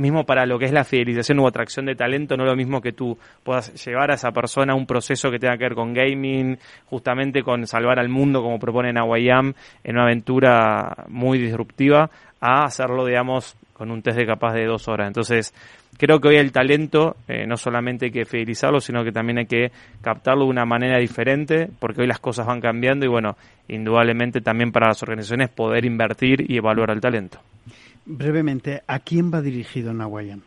mismo para lo que es la fidelización o atracción de talento, no lo mismo que tú puedas llevar a esa persona a un proceso que tenga que ver con gaming, justamente con salvar al mundo, como propone Nawayam, en una aventura muy disruptiva, a hacerlo, digamos, con un test de capaz de dos horas. Entonces, creo que hoy el talento eh, no solamente hay que fidelizarlo, sino que también hay que captarlo de una manera diferente, porque hoy las cosas van cambiando y, bueno, indudablemente también para las organizaciones poder invertir y evaluar el talento. Brevemente, ¿a quién va dirigido Nahuayán?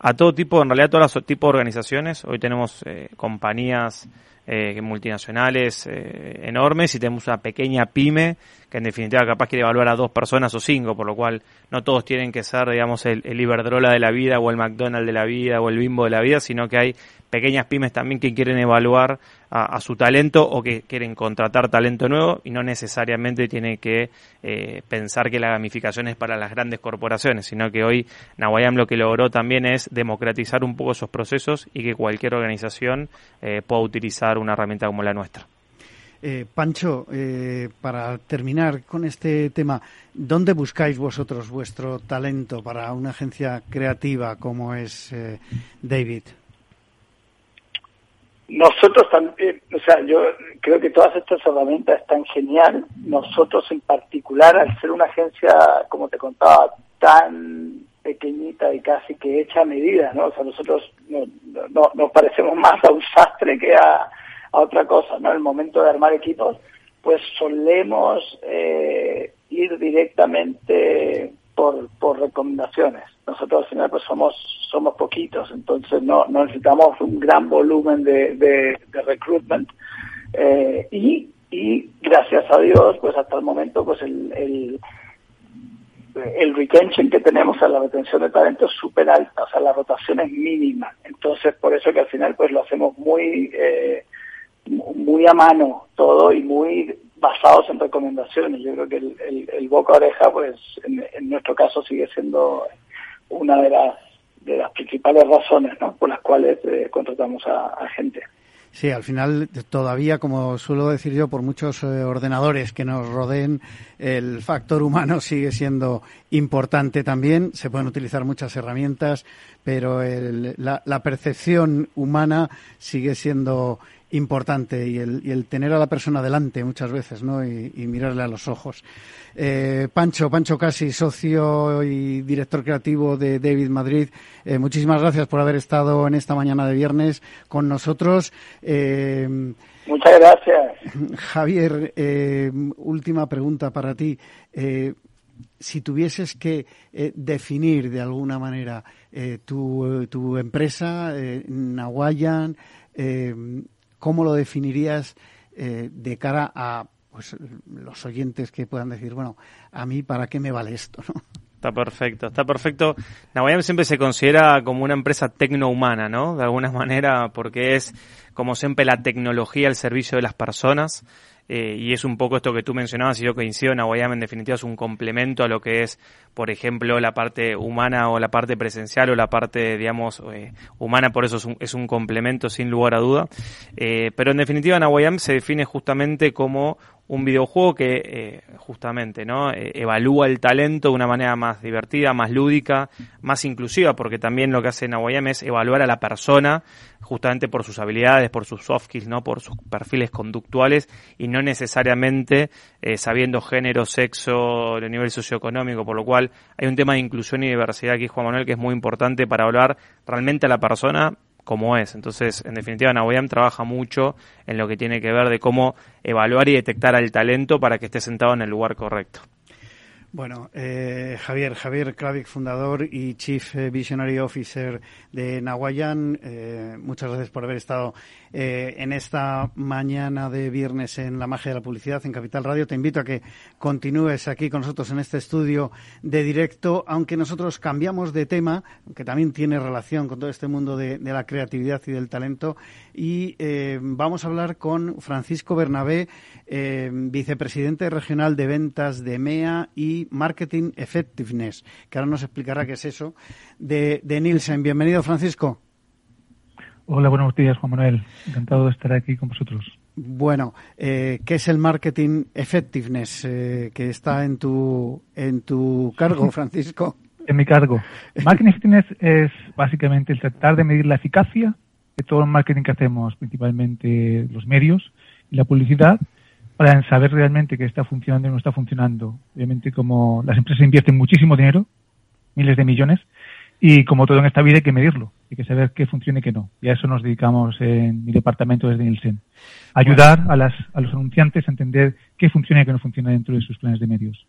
A todo tipo, en realidad a todos los tipos de organizaciones. Hoy tenemos eh, compañías eh, multinacionales eh, enormes y tenemos una pequeña pyme que en definitiva capaz quiere evaluar a dos personas o cinco, por lo cual no todos tienen que ser, digamos, el, el Iberdrola de la vida o el McDonald's de la vida o el Bimbo de la vida, sino que hay pequeñas pymes también que quieren evaluar a, su talento o que quieren contratar talento nuevo y no necesariamente tiene que eh, pensar que la gamificación es para las grandes corporaciones, sino que hoy Nawayam lo que logró también es democratizar un poco esos procesos y que cualquier organización eh, pueda utilizar una herramienta como la nuestra. Eh, Pancho, para terminar con este tema, ¿dónde buscáis vosotros vuestro talento para una agencia creativa como es David? Nosotros también, o sea, yo creo que todas estas herramientas están genial. Nosotros en particular, al ser una agencia, como te contaba, tan pequeñita y casi que hecha a medida, ¿no? O sea, nosotros no, no, nos parecemos más a un sastre que a, a otra cosa, ¿no? El momento de armar equipos, pues solemos eh, ir directamente por, por recomendaciones. Nosotros al final pues somos somos poquitos, entonces no, necesitamos un gran volumen de, de, recruitment eh, y, y gracias a Dios pues hasta el momento pues el, el, el retention que tenemos a la retención de talento es súper alta, o sea la rotación es mínima, entonces por eso que al final pues lo hacemos muy eh, muy a mano todo y muy basados en recomendaciones. Yo creo que el, el, boca oreja, pues en, nuestro caso sigue siendo una de las de las principales razones ¿no? por las cuales eh, contratamos a, gente. Sí, al final todavía, como suelo decir yo, por muchos eh, ordenadores que nos rodeen, el factor humano sigue siendo importante también. Se pueden utilizar muchas herramientas, pero la, la, percepción humana sigue siendo importante y el, y el, tener a la persona delante muchas veces, ¿no? Y, mirarle a los ojos. Eh, Pancho, Pancho Casi, socio y director creativo de David Madrid, eh, muchísimas gracias por haber estado en esta mañana de viernes con nosotros. Eh, Muchas gracias. Javier, eh, última pregunta para ti. si tuvieses que definir de alguna manera tu, tu, empresa, Nahuayan, ¿Cómo lo definirías eh, de cara a pues, los oyentes que puedan decir, bueno, a mí para qué me vale esto? Está perfecto, está perfecto. Nawayam siempre se considera como una empresa tecnohumana, ¿no? De alguna manera, porque es como siempre la tecnología al servicio de las personas. Eh, y es un poco esto que tú mencionabas y yo coincido, Nahuayam en definitiva es un complemento a lo que es, por ejemplo, la parte humana o la parte presencial o la parte, digamos, eh, humana, por eso es un, es un, complemento sin lugar a duda. Eh, pero en definitiva, Nahuayam se define justamente como un videojuego que eh, justamente no eh, evalúa el talento de una manera más divertida, más lúdica, más inclusiva, porque también lo que hace Nawayam es evaluar a la persona justamente por sus habilidades, por sus soft skills, no por sus perfiles conductuales y no necesariamente eh, sabiendo género, sexo, el nivel socioeconómico, por lo cual hay un tema de inclusión y diversidad aquí, Juan Manuel, que es muy importante para hablar realmente a la persona como es. Entonces, en definitiva, Naboyam trabaja mucho en lo que tiene que ver de cómo evaluar y detectar al talento para que esté sentado en el lugar correcto. Bueno, eh, Javier, Javier Klavik, fundador y Chief Visionary Officer de Nahuayán, eh, muchas gracias por haber estado eh, en esta mañana de viernes en La Magia de la Publicidad en Capital Radio. Te invito a que continúes aquí con nosotros en este estudio de directo, aunque nosotros cambiamos de tema, que también tiene relación con todo este mundo de, la creatividad y del talento, y eh, vamos a hablar con Francisco Bernabé, eh, vicepresidente regional de ventas de MEA y Marketing Effectiveness, que ahora nos explicará qué es eso, de Nielsen. Bienvenido, Francisco. Hola, buenos días, Juan Manuel. Encantado de estar aquí con vosotros. Bueno, eh, ¿qué es el Marketing Effectiveness eh, que está en tu, en tu cargo, Francisco? en mi cargo. Marketing Effectiveness es básicamente el tratar de medir la eficacia de todo el marketing que hacemos, principalmente los medios y la publicidad, para saber realmente qué está funcionando y no está funcionando. Obviamente, como las empresas invierten muchísimo dinero, miles de millones, y como todo en esta vida hay que medirlo, hay que saber qué funciona y qué no. Y a eso nos dedicamos en mi departamento desde Nielsen. Ayudar a, las, a los anunciantes a entender qué funciona y qué no funciona dentro de sus planes de medios.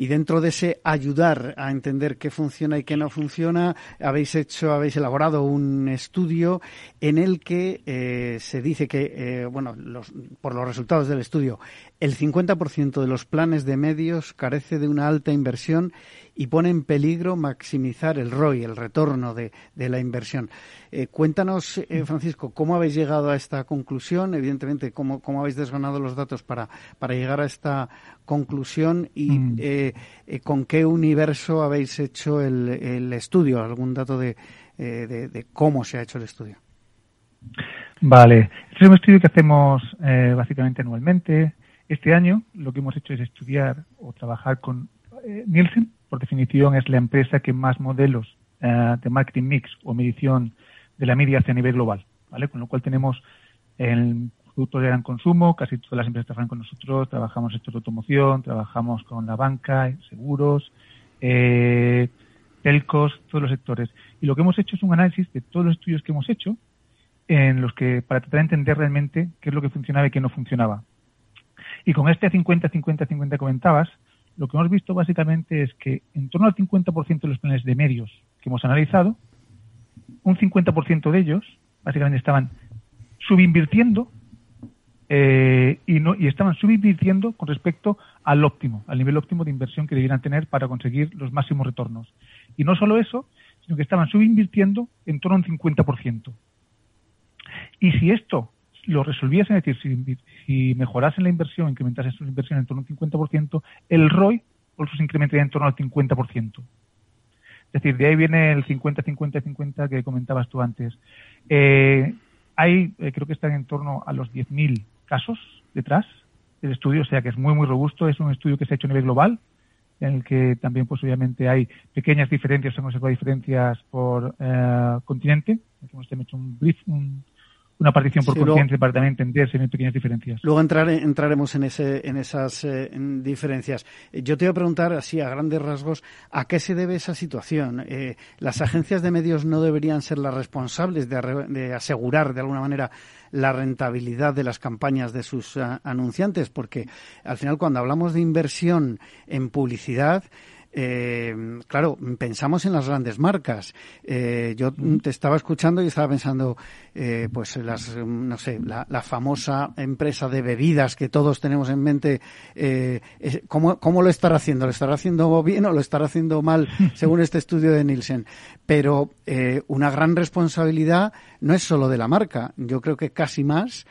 Y dentro de ese ayudar a entender qué funciona y qué no funciona, habéis hecho, habéis elaborado un estudio en el que eh, se dice que, eh, bueno, los, por los resultados del estudio, el 50% de los planes de medios carece de una alta inversión y pone en peligro maximizar el ROI, el retorno de, de la inversión. Eh, cuéntanos, eh, Francisco, cómo habéis llegado a esta conclusión, evidentemente, cómo, cómo habéis desgranado los datos para, para llegar a esta conclusión y mm. eh, eh, con qué universo habéis hecho el, estudio, algún dato de, eh, de, de, cómo se ha hecho el estudio. Vale, este es un estudio que hacemos eh, básicamente anualmente. Este año lo que hemos hecho es estudiar o trabajar con Nielsen, por definición es la empresa que más modelos de marketing mix o medición de la media hace a nivel global, ¿vale? Con lo cual tenemos el producto de gran consumo, casi todas las empresas trabajan con nosotros, trabajamos sector de automoción, trabajamos con la banca, seguros, eh, telcos, todos los sectores. Y lo que hemos hecho es un análisis de todos los estudios que hemos hecho en los que para tratar de entender realmente qué es lo que funcionaba y qué no funcionaba. Y con este 50-50-50 que comentabas, lo que hemos visto básicamente es que en torno al 50% de los planes de medios que hemos analizado, un 50% de ellos básicamente estaban subinvirtiendo eh, y, no, y estaban subinvirtiendo con respecto al óptimo, al nivel óptimo de inversión que debieran tener para conseguir los máximos retornos. Y no solo eso, sino que estaban subinvirtiendo en torno a un 50%. Y si esto lo resolviesen, es decir, si, mejorasen la inversión, incrementasen sus inversiones en torno a un 50%, el ROI se incrementaría en torno al 50%. Es decir, de ahí viene el 50-50-50 que comentabas tú antes. Eh, hay, eh, creo que están en torno a los 10.000 casos detrás del estudio, o sea que es muy, muy robusto. Es un estudio que se ha hecho a nivel global, en el que también, pues obviamente, hay pequeñas diferencias, hemos hecho diferencias por eh, continente. Aquí hemos hecho un brief, un, una partición por sí, conciencia para también entender si hay pequeñas diferencias. Luego entrar, entraremos en, ese, en esas eh, en diferencias. Yo te voy a preguntar, así a grandes rasgos, ¿a qué se debe esa situación? Eh, ¿Las agencias de medios no deberían ser las responsables de, de, asegurar, de alguna manera, la rentabilidad de las campañas de sus uh, anunciantes? Porque, al final, cuando hablamos de inversión en publicidad, eh, claro, pensamos en las grandes marcas. Eh, yo te estaba escuchando y estaba pensando, eh, pues las, no sé, la, famosa empresa de bebidas que todos tenemos en mente, ¿cómo, ¿cómo, lo estará haciendo? ¿Lo estará haciendo bien o lo estará haciendo mal según este estudio de Nielsen? Pero una gran responsabilidad no es solo de la marca, yo creo que casi más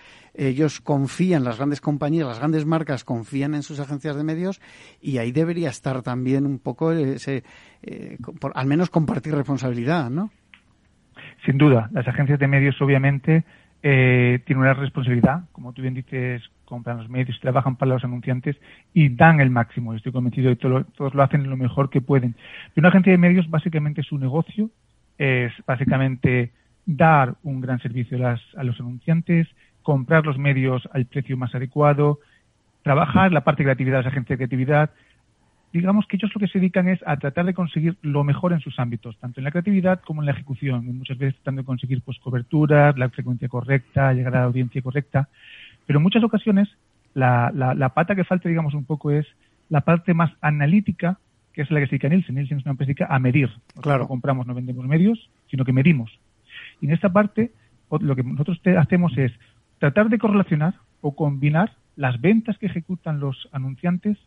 ellos confían, las grandes compañías, las grandes marcas confían en sus agencias de medios y ahí debería estar también un poco ese, eh, al menos compartir responsabilidad, ¿no? Sin duda, las agencias de medios obviamente eh, tienen una responsabilidad, como tú bien dices, compran los medios, trabajan para los anunciantes y dan el máximo. Estoy convencido de que todos lo hacen lo mejor que pueden. Y una agencia de medios, básicamente, su negocio es básicamente dar un gran servicio a los anunciantes, comprar los medios al precio más adecuado, trabajar la parte de creatividad de las agencias de creatividad. Digamos que ellos lo que se dedican es a tratar de conseguir lo mejor en sus ámbitos, tanto en la creatividad como en la ejecución. Y muchas veces tratando de conseguir pues, coberturas, la frecuencia correcta, llegar a la audiencia correcta. Pero en muchas ocasiones la, la, pata que falta, digamos, un poco es la parte más analítica, que es la que se dedica a Nielsen. Nielsen es una empresa a medir. claro. No compramos, no vendemos medios, sino que medimos. Y en esta parte, lo que nosotros hacemos es tratar de correlacionar o combinar las ventas que ejecutan los anunciantes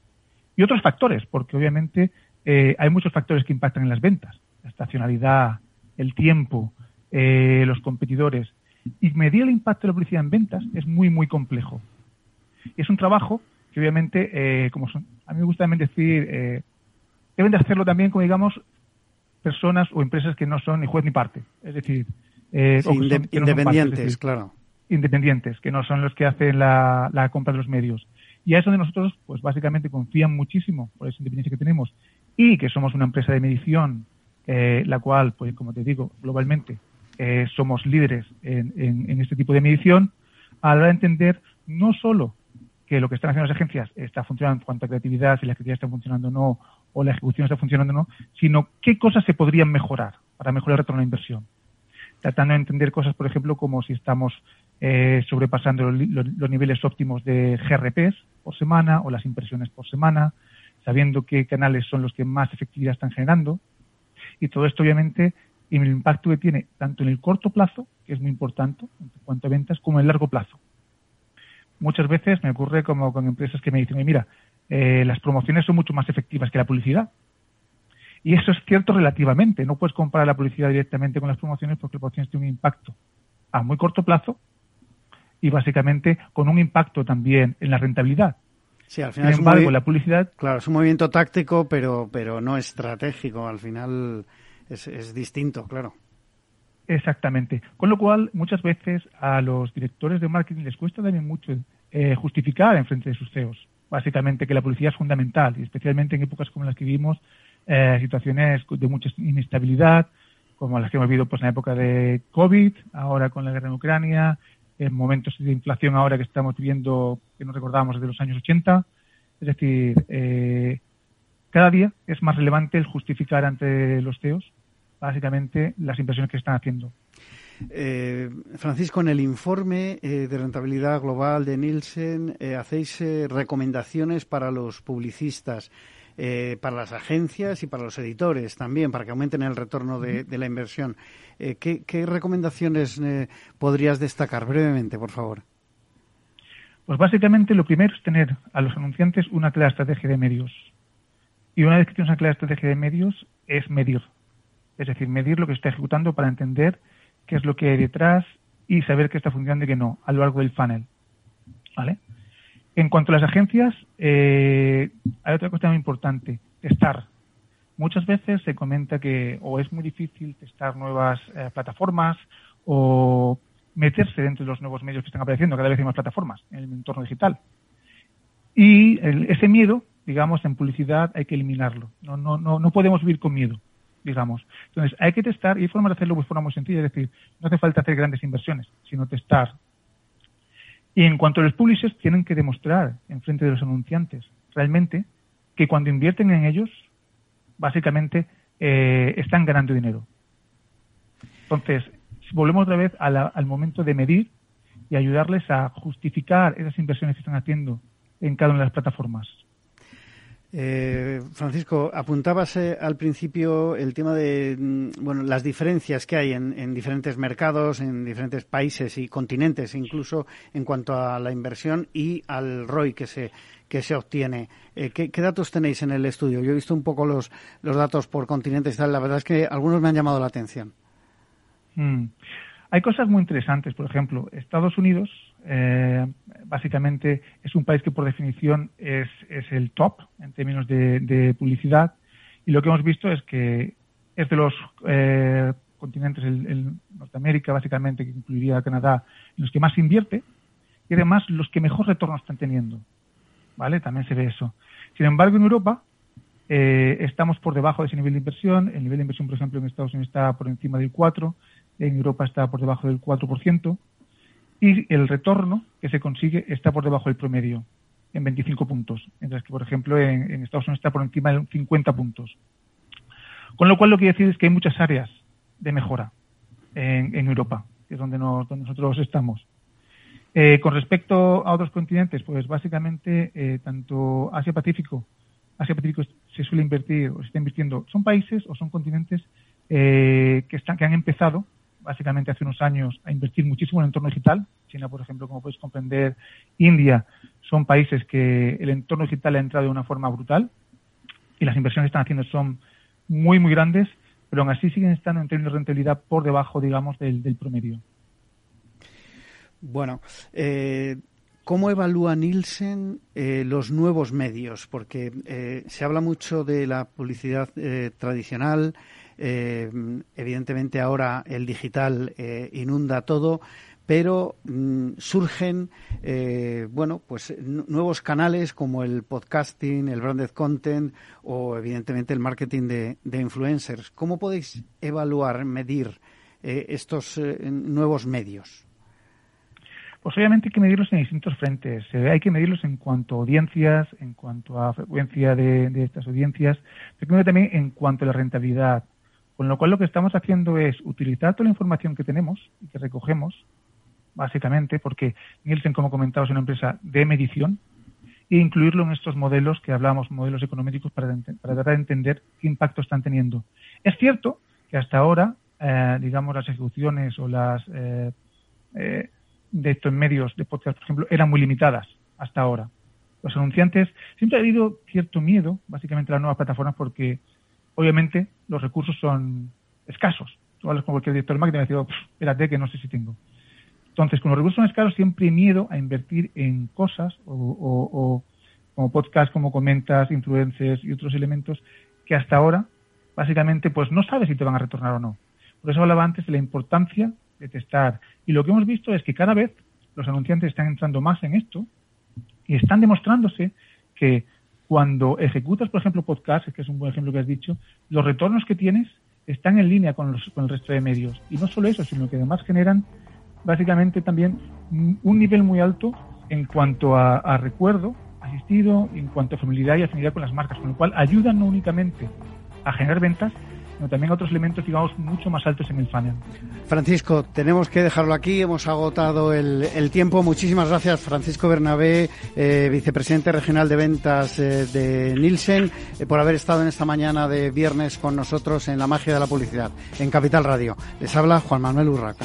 y otros factores, porque obviamente eh, hay muchos factores que impactan en las ventas, la estacionalidad, el tiempo, eh, los competidores. Y medir el impacto de la publicidad en ventas es muy, muy complejo. Y es un trabajo que obviamente, eh, como son, a mí me gusta también decir, deben de hacerlo también, como digamos, personas o empresas que no son ni juez ni parte. Es decir, independientes, claro independientes, que no son los que hacen la, compra de los medios. Y a eso de nosotros, pues básicamente confían muchísimo por esa independencia que tenemos y que somos una empresa de medición, eh, la cual, pues como te digo, globalmente eh, somos líderes en, este tipo de medición, a la hora de entender no solo que lo que están haciendo las agencias está funcionando en cuanto a creatividad, si la creatividad está funcionando o no, o la ejecución está funcionando o no, sino qué cosas se podrían mejorar para mejorar el retorno de inversión. Tratando de entender cosas, por ejemplo, como si estamos eh, sobrepasando los, niveles óptimos de GRPs por semana o las impresiones por semana, sabiendo qué canales son los que más efectividad están generando. Y todo esto, obviamente, en el impacto que tiene tanto en el corto plazo, que es muy importante en cuanto a ventas, como en el largo plazo. Muchas veces me ocurre como con empresas que me dicen, mira, eh, las promociones son mucho más efectivas que la publicidad. Y eso es cierto relativamente. No puedes comparar la publicidad directamente con las promociones porque las promociones tienen un impacto a muy corto plazo y básicamente con un impacto también en la rentabilidad. Sí, al final Sin embargo, la publicidad. Claro, es un movimiento táctico, pero, pero no estratégico. Al final es, distinto, claro. Exactamente. Con lo cual, muchas veces a los directores de marketing les cuesta también mucho eh, justificar en frente de sus CEOs. Básicamente que la publicidad es fundamental, y especialmente en épocas como las que vivimos, eh, situaciones de mucha inestabilidad, como las que hemos vivido pues, en la época de COVID, ahora con la guerra en Ucrania, en momentos de inflación ahora que estamos viviendo, que no recordábamos desde los años 80. Es decir, eh, cada día es más relevante el justificar ante los CEOs básicamente las inversiones que están haciendo. Eh, Francisco, en el informe eh, de rentabilidad global de Nielsen hacéis recomendaciones para los publicistas. Eh, para las agencias y para los editores también, para que aumenten el retorno de, la inversión. Eh, ¿qué, recomendaciones eh, podrías destacar brevemente, por favor? Pues básicamente lo primero es tener a los anunciantes una clara estrategia de medios. Y una vez que tienes una clara estrategia de medios, es medir. Es decir, medir lo que está ejecutando para entender qué es lo que hay detrás y saber qué está funcionando y qué no, a lo largo del funnel. ¿Vale? En cuanto a las agencias, eh, hay otra cuestión muy importante, testar. Muchas veces se comenta que o es muy difícil testar nuevas eh, plataformas o meterse dentro de los nuevos medios que están apareciendo, cada vez hay más plataformas en el entorno digital. Y ese miedo, digamos, en publicidad hay que eliminarlo. No, no, no, no podemos vivir con miedo, digamos. Entonces, hay que testar y hay formas de hacerlo de forma muy sencilla, es decir, no hace falta hacer grandes inversiones, sino testar, y en cuanto a los publishers, tienen que demostrar en frente de los anunciantes realmente que cuando invierten en ellos, básicamente eh, están ganando dinero. Entonces, volvemos otra vez al momento de medir y ayudarles a justificar esas inversiones que están haciendo en cada una de las plataformas. Eh, Francisco, apuntabas al principio el tema de mm, bueno las diferencias que hay en, diferentes mercados, en diferentes países y continentes, incluso en cuanto a la inversión y al ROI que se que se obtiene. Eh, ¿qué, datos tenéis en el estudio? Yo he visto un poco los, los datos por continentes y tal. La verdad es que algunos me han llamado la atención. Mm. Hay cosas muy interesantes. Por ejemplo, Estados Unidos eh, básicamente es un país que por definición es, es el top en términos de, publicidad y lo que hemos visto es que es de los eh, continentes, el, Norteamérica básicamente, que incluiría Canadá, en los que más invierte y además los que mejor retorno están teniendo. ¿Vale? También se ve eso. Sin embargo, en Europa eh, estamos por debajo de ese nivel de inversión. El nivel de inversión, por ejemplo, en Estados Unidos está por encima del 4, en Europa está por debajo del 4% y el retorno que se consigue está por debajo del promedio, en 25 puntos, mientras que, por ejemplo, en, Estados Unidos está por encima de 50 puntos. Con lo cual, lo que quiero decir es que hay muchas áreas de mejora en, Europa, que es donde, nosotros estamos. Eh, con respecto a otros continentes, pues básicamente eh, tanto Asia-Pacífico, Asia-Pacífico se suele invertir o se está invirtiendo, son países o son continentes eh, que, están, que han empezado básicamente hace unos años a invertir muchísimo en el entorno digital. China, por ejemplo, como puedes comprender, India, son países que el entorno digital ha entrado de una forma brutal y las inversiones que están haciendo son muy, muy grandes, pero aún así siguen estando en términos de rentabilidad por debajo, digamos, del, promedio. Bueno, eh, ¿Cómo evalúa Nielsen eh, los nuevos medios? Porque eh, se habla mucho de la publicidad tradicional, eh, evidentemente ahora el digital eh, inunda todo, pero mm, surgen eh, bueno pues nuevos canales como el podcasting, el branded content o evidentemente el marketing de, influencers. ¿Cómo podéis evaluar, medir estos nuevos medios? Pues obviamente hay que medirlos en distintos frentes. hay que medirlos en cuanto a audiencias, en cuanto a frecuencia de, de estas audiencias, pero también en cuanto a la rentabilidad. Con lo cual lo que estamos haciendo es utilizar toda la información que tenemos y que recogemos, básicamente, porque Nielsen, como comentaba, es una empresa de medición, e incluirlo en estos modelos que hablamos, modelos económicos, para, tratar de entender qué impacto están teniendo. Es cierto que hasta ahora, eh, digamos, las ejecuciones o las eh, eh, de estos medios de podcast, por ejemplo, eran muy limitadas hasta ahora. Los anunciantes siempre ha habido cierto miedo, básicamente, a las nuevas plataformas porque obviamente los recursos son escasos. Tú hablas con cualquier director de marketing y espérate que no sé si tengo. Entonces, con los recursos son escasos, siempre hay miedo a invertir en cosas o, como podcast, como comentas, influencers y otros elementos que hasta ahora, básicamente, pues no sabes si te van a retornar o no. Por eso hablaba antes de la importancia de testar. Y lo que hemos visto es que cada vez los anunciantes están entrando más en esto y están demostrándose que cuando ejecutas, por ejemplo, podcast, que es un buen ejemplo que has dicho, los retornos que tienes están en línea con, los, con el resto de medios. Y no solo eso, sino que además generan básicamente también un nivel muy alto en cuanto a, recuerdo asistido, en cuanto a familiaridad y afinidad con las marcas, con lo cual ayudan no únicamente a generar ventas, también otros elementos, digamos, mucho más altos en el funnel. Francisco, tenemos que dejarlo aquí, hemos agotado el, tiempo. Muchísimas gracias, Francisco Bernabé, eh, vicepresidente regional de ventas eh, de Nielsen, eh, por haber estado en esta mañana de viernes con nosotros en la magia de la publicidad, en Capital Radio. Les habla Juan Manuel Urraca.